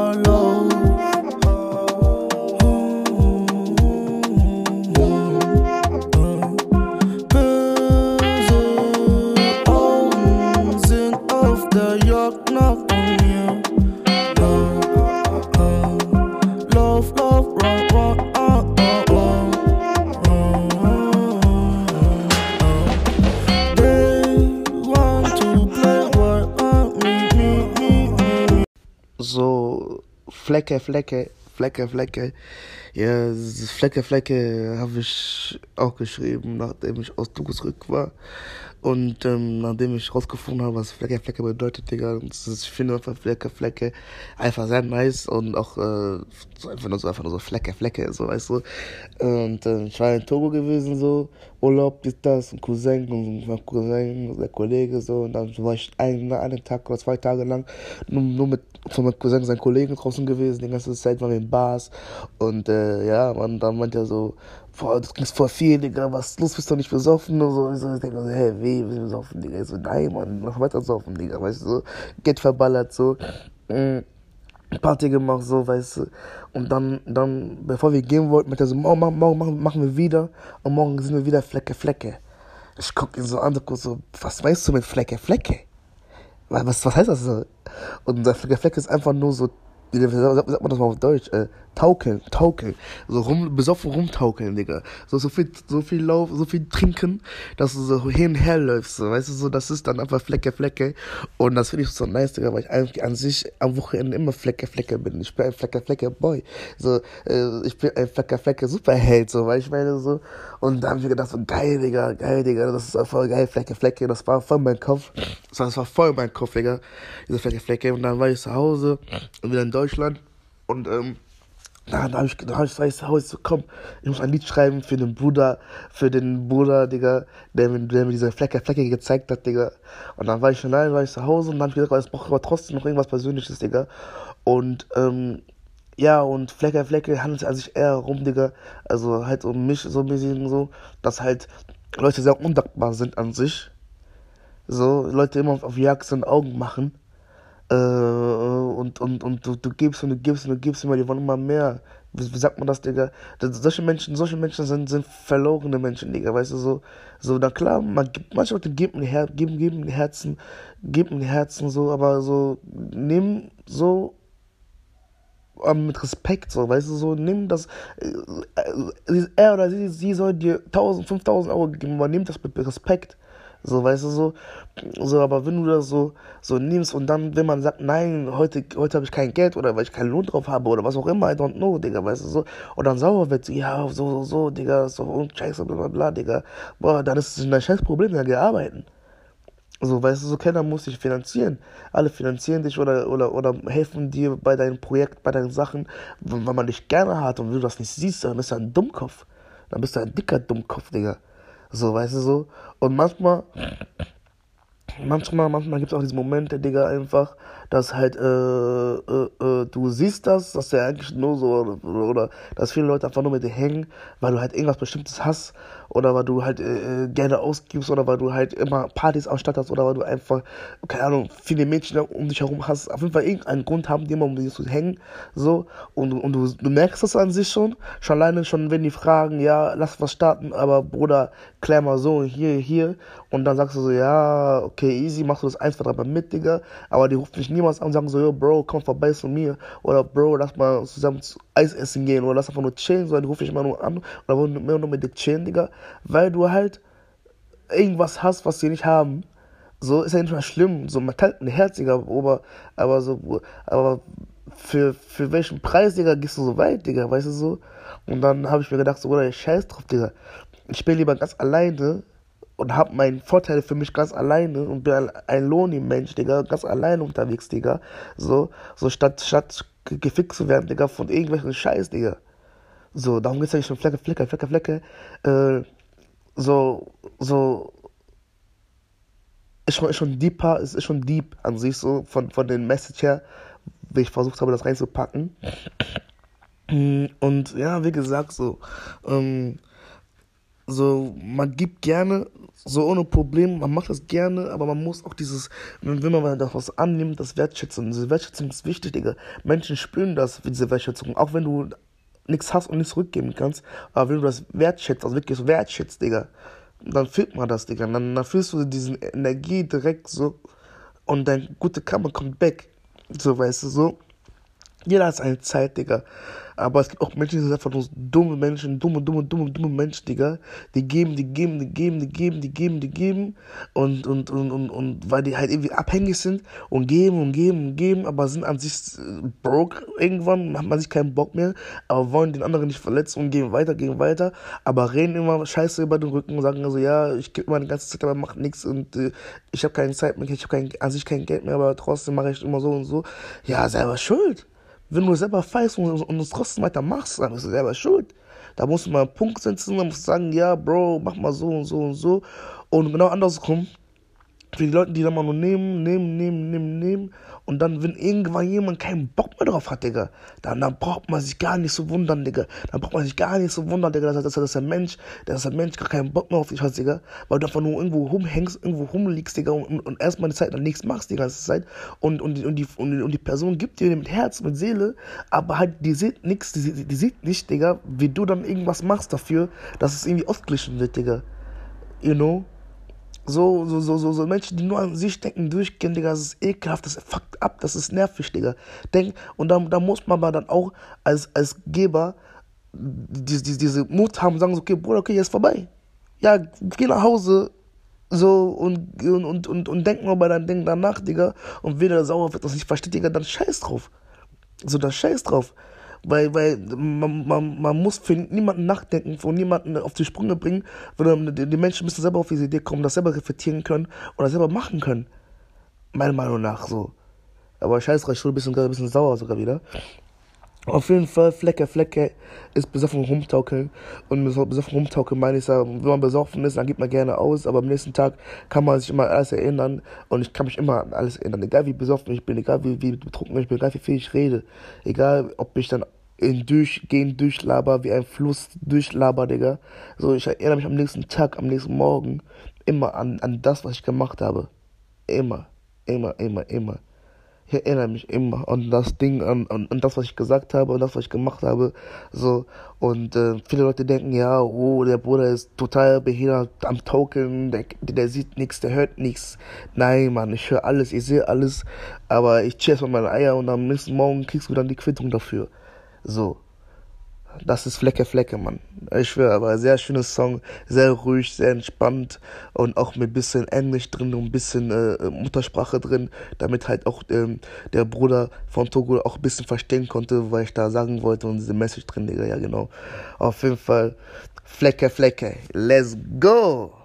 ọlọ́. Flecke, Flecke, Flecke, Flecke. Ja, Flecke, Flecke habe ich auch geschrieben, nachdem ich aus Togo zurück war. Und ähm, nachdem ich rausgefunden habe, was Flecke, Flecke bedeutet, Digga, und ich finde einfach Flecke, Flecke einfach sehr nice und auch äh, einfach nur so, einfach nur so Flecke, Flecke, so, weißt du. Und äh, ich war in Togo gewesen, so, Urlaub, dies, das, ein Cousin und Cousin, der Kollege, so, und dann war ich einen, einen Tag oder zwei Tage lang nur, nur mit von meinem Cousin und seinen Kollegen draußen gewesen, die ganze Zeit waren wir in Bars und äh, ja, man, dann meinte er so, boah, du trinkst voll viel, Digga, was ist los, bist du nicht besoffen und so, ich, denke so, hä, wie, bist du besoffen, Digga, ich so, nein, Mann, mach weiter saufen, Digga, weißt du, so, Geld verballert, so, mm. Party gemacht, so, weißt du. Und dann, dann, bevor wir gehen wollten, meinte er so, morgen, morgen, morgen machen wir wieder und morgen sind wir wieder Flecke, Flecke. Ich guck ihn so an, so, so was meinst du mit Flecke, Flecke? Was, was heißt das so? Und der Flecke, Flecke ist einfach nur so, wie sagt man das mal auf Deutsch? Äh, taukeln, taukeln. So rum, besoffen rumtaukeln, Digga. So, so viel, so viel Lauf, so viel trinken, dass du so hin und her läufst, so, weißt du, so, das ist dann einfach Flecke, Flecke. Und das finde ich so nice, Digga, weil ich eigentlich an sich am Wochenende immer Flecke, Flecke bin. Ich bin ein Flecke, Flecke Boy. So, äh, ich bin ein Flecke, Flecke Superheld, so, weil ich meine, so. Und da habe ich gedacht, so, geil, Digga, geil, Digga, das ist voll geil, Flecke, Flecke. Das war voll mein Kopf. Das war voll mein Kopf, Digga, diese Flecke, Flecke. Und dann war ich zu Hause und wieder in Deutschland. Und, ähm, da, habe ich, hab ich gesagt, so, komm, ich muss ein Lied schreiben für den Bruder, für den Bruder, Digga, der mir, der mir diese Flecke, Flecke gezeigt hat, Digga. Und dann war ich schon allein, war ich zu Hause und dann habe ich gesagt, es braucht aber trotzdem noch irgendwas Persönliches, Digga. Und, ähm, ja, und Flecke, Flecke handelt an sich eher rum, Digga. Also halt um mich so ein bisschen so, dass halt Leute sehr undankbar sind an sich. So, Leute immer auf Jagd sind, Augen machen. Äh, und, und, und du, du gibst und du gibst und du gibst immer, die wollen immer mehr. Wie, wie sagt man das, Digga? Solche Menschen, solche Menschen sind, sind verlorene Menschen, Digga, weißt du, so, so, na klar, man gibt, manche Leute geben, Her geben, geben Herzen, geben Herzen, so, aber so, nimm so, ähm, mit Respekt, so, weißt du, so, nimm das, äh, äh, er oder sie, sie soll dir 1000, 5000 Euro geben, aber nimm das mit Respekt. So, weißt du, so, so, aber wenn du das so, so nimmst und dann, wenn man sagt, nein, heute, heute habe ich kein Geld oder weil ich keinen Lohn drauf habe oder was auch immer, I don't know, Digga, weißt du, so, und dann sauer wird, ja, so, so, so, Digga, so, und scheiße, bla, bla, bla, Digga, boah, dann ist es ein scheiß Problem, dann gearbeitet. So, weißt du, so keiner muss dich finanzieren. Alle finanzieren dich oder, oder, oder helfen dir bei deinem Projekt, bei deinen Sachen, wenn man dich gerne hat und du das nicht siehst, dann bist du ein Dummkopf. Dann bist du ein dicker Dummkopf, Digga. So, weißt du so? Und manchmal, manchmal, manchmal gibt es auch diese Momente, Digga, einfach, dass halt, äh, äh, äh, du siehst das, dass der eigentlich nur so, oder, oder dass viele Leute einfach nur mit dir hängen, weil du halt irgendwas Bestimmtes hast, oder weil du halt äh, gerne ausgibst, oder weil du halt immer Partys ausstatterst, oder weil du einfach, keine Ahnung, viele Mädchen um dich herum hast. Auf jeden Fall irgendeinen Grund haben, die immer um dich zu hängen, so, und, und du, du merkst das an sich schon, schon alleine schon, wenn die fragen, ja, lass was starten, aber Bruder, klär mal so, hier, hier, und dann sagst du so, ja, okay, easy, machst du das ein, zwei, drei Mal mit, Digga, aber die rufen dich niemals an und sagen so, yo, Bro, komm vorbei zu mir, oder Bro, lass mal zusammen zu Eis essen gehen, oder lass einfach nur chillen, sondern rufen dich immer nur an, oder immer nur mit dir chillen, Digga, weil du halt irgendwas hast, was sie nicht haben. So ist ja nicht mal schlimm, so man teilt ein Herz, Digga, aber, so, aber für, für welchen Preis, Digga, gehst du so weit, Digga, weißt du so? Und dann habe ich mir gedacht, so, oder scheiß drauf, Digga. Ich bin lieber ganz alleine und hab meinen Vorteil für mich ganz alleine und bin ein Loni-Mensch, Digga, ganz alleine unterwegs, Digga. So, so statt, statt gefickt zu werden, Digga, von irgendwelchen Scheiß, Digga. So, darum geht's ja schon Flecke, Flecke, Flecke, Flecke. Äh, so, so, ist schon, ist schon deeper, ist schon deep an sich, so, von, von den Message her, wie ich versucht habe, das reinzupacken. Und ja, wie gesagt, so, ähm, so, man gibt gerne, so ohne Problem, man macht das gerne, aber man muss auch dieses, wenn man das was annimmt, das Wertschätzung. Diese Wertschätzung ist wichtig, Digga. Menschen spüren das, diese Wertschätzung. Auch wenn du nichts hast und nichts zurückgeben kannst, aber wenn du das wertschätzt, also wirklich wertschätzt, Digga, dann fühlt man das, Digga. Dann, dann fühlst du diese Energie direkt so und dein guter Karma kommt back. So, weißt du, so. Jeder hat seine Zeit, Digga. Aber es gibt auch Menschen, die sind einfach nur dumme Menschen, dumme, dumme, dumme, dumme Menschen, Digga. Die geben, die geben, die geben, die geben, die geben, die geben. Und, und, und, und, und weil die halt irgendwie abhängig sind und geben und geben und geben, aber sind an sich äh, broke irgendwann, hat man sich keinen Bock mehr, aber wollen den anderen nicht verletzen und gehen weiter, gehen weiter, aber reden immer Scheiße über den Rücken und sagen also, ja, ich gebe meine ganze Zeit, aber macht nichts und äh, ich habe keine Zeit mehr, ich habe an sich kein Geld mehr, aber trotzdem mache ich immer so und so. Ja, selber schuld. Wenn du selber feist und, und es trotzdem weiter machst, dann bist du selber schuld. Da musst du mal einen Punkt setzen, dann musst du sagen, ja, Bro, mach mal so und so und so. Und genau andersrum, für die Leute, die dann mal nur nehmen, nehmen, nehmen, nehmen, nehmen. Und dann, wenn irgendwann jemand keinen Bock mehr drauf hat, Digga, dann, dann braucht man sich gar nicht so wundern, Digga. Dann braucht man sich gar nicht so wundern, Digga, dass, dass, dass der Mensch, dass der Mensch gar keinen Bock mehr auf dich hat, Digga. Weil du einfach nur irgendwo rumhängst, irgendwo rumliegst, Digga, und, und erstmal die Zeit dann nichts machst die ganze Zeit. Und, und, und, die, und, und die Person gibt dir mit Herz, mit Seele, aber halt, die sieht nichts, die, die sieht nicht, Digga, wie du dann irgendwas machst dafür, dass es irgendwie ausgeglichen wird, Digga. You know? So, so, so, so, so Menschen, die nur an sich denken, durchgehen, Digga, das ist ekelhaft, das fuckt ab, das ist nervig, Digga. Denk, und da, da muss man aber dann auch als, als Geber die, die, diese Mut haben, sagen so, okay, Bruder, okay, jetzt vorbei. Ja, geh nach Hause, so, und, und, und, und, und denk mal bei deinem Ding danach, Digga, und wenn der sauer wird, das nicht versteht, Digga, dann scheiß drauf. So, dann scheiß drauf. Weil, weil man, man, man muss für niemanden nachdenken, für niemanden auf die Sprünge bringen, sondern die, die Menschen müssen selber auf diese Idee kommen, das selber reflektieren können oder selber machen können. Meiner Meinung nach so. Aber scheiß drauf, ich bin ein bisschen, ein bisschen sauer sogar wieder. Auf jeden Fall, Flecke, Flecke ist besoffen rumtaukeln. Und besoffen rumtaukeln meine ich, wenn man besoffen ist, dann gibt man gerne aus, aber am nächsten Tag kann man sich immer an alles erinnern. Und ich kann mich immer an alles erinnern. Egal wie besoffen ich bin, egal wie, wie betrunken ich bin, egal wie viel ich rede. Egal, ob ich dann in Durchgehen durchlaber, wie ein Fluss durchlaber, Digga. So, ich erinnere mich am nächsten Tag, am nächsten Morgen immer an, an das, was ich gemacht habe. Immer, immer, immer, immer. Ich erinnere mich immer an das Ding, an, an, an das, was ich gesagt habe, an das, was ich gemacht habe. So, und äh, viele Leute denken, ja, oh, der Bruder ist total behindert am Token, der, der sieht nichts, der hört nichts. Nein, Mann, ich höre alles, ich sehe alles, aber ich chill erstmal meine Eier und am nächsten Morgen kriegst du dann die Quittung dafür. So. Das ist Flecke Flecke, Mann. Ich schwöre, aber sehr schönes Song, sehr ruhig, sehr entspannt und auch mit bisschen Englisch drin und ein bisschen äh, Muttersprache drin, damit halt auch ähm, der Bruder von Togo auch ein bisschen verstehen konnte, was ich da sagen wollte und diese Message drin, Digga, ja genau. Auf jeden Fall Flecke Flecke, let's go!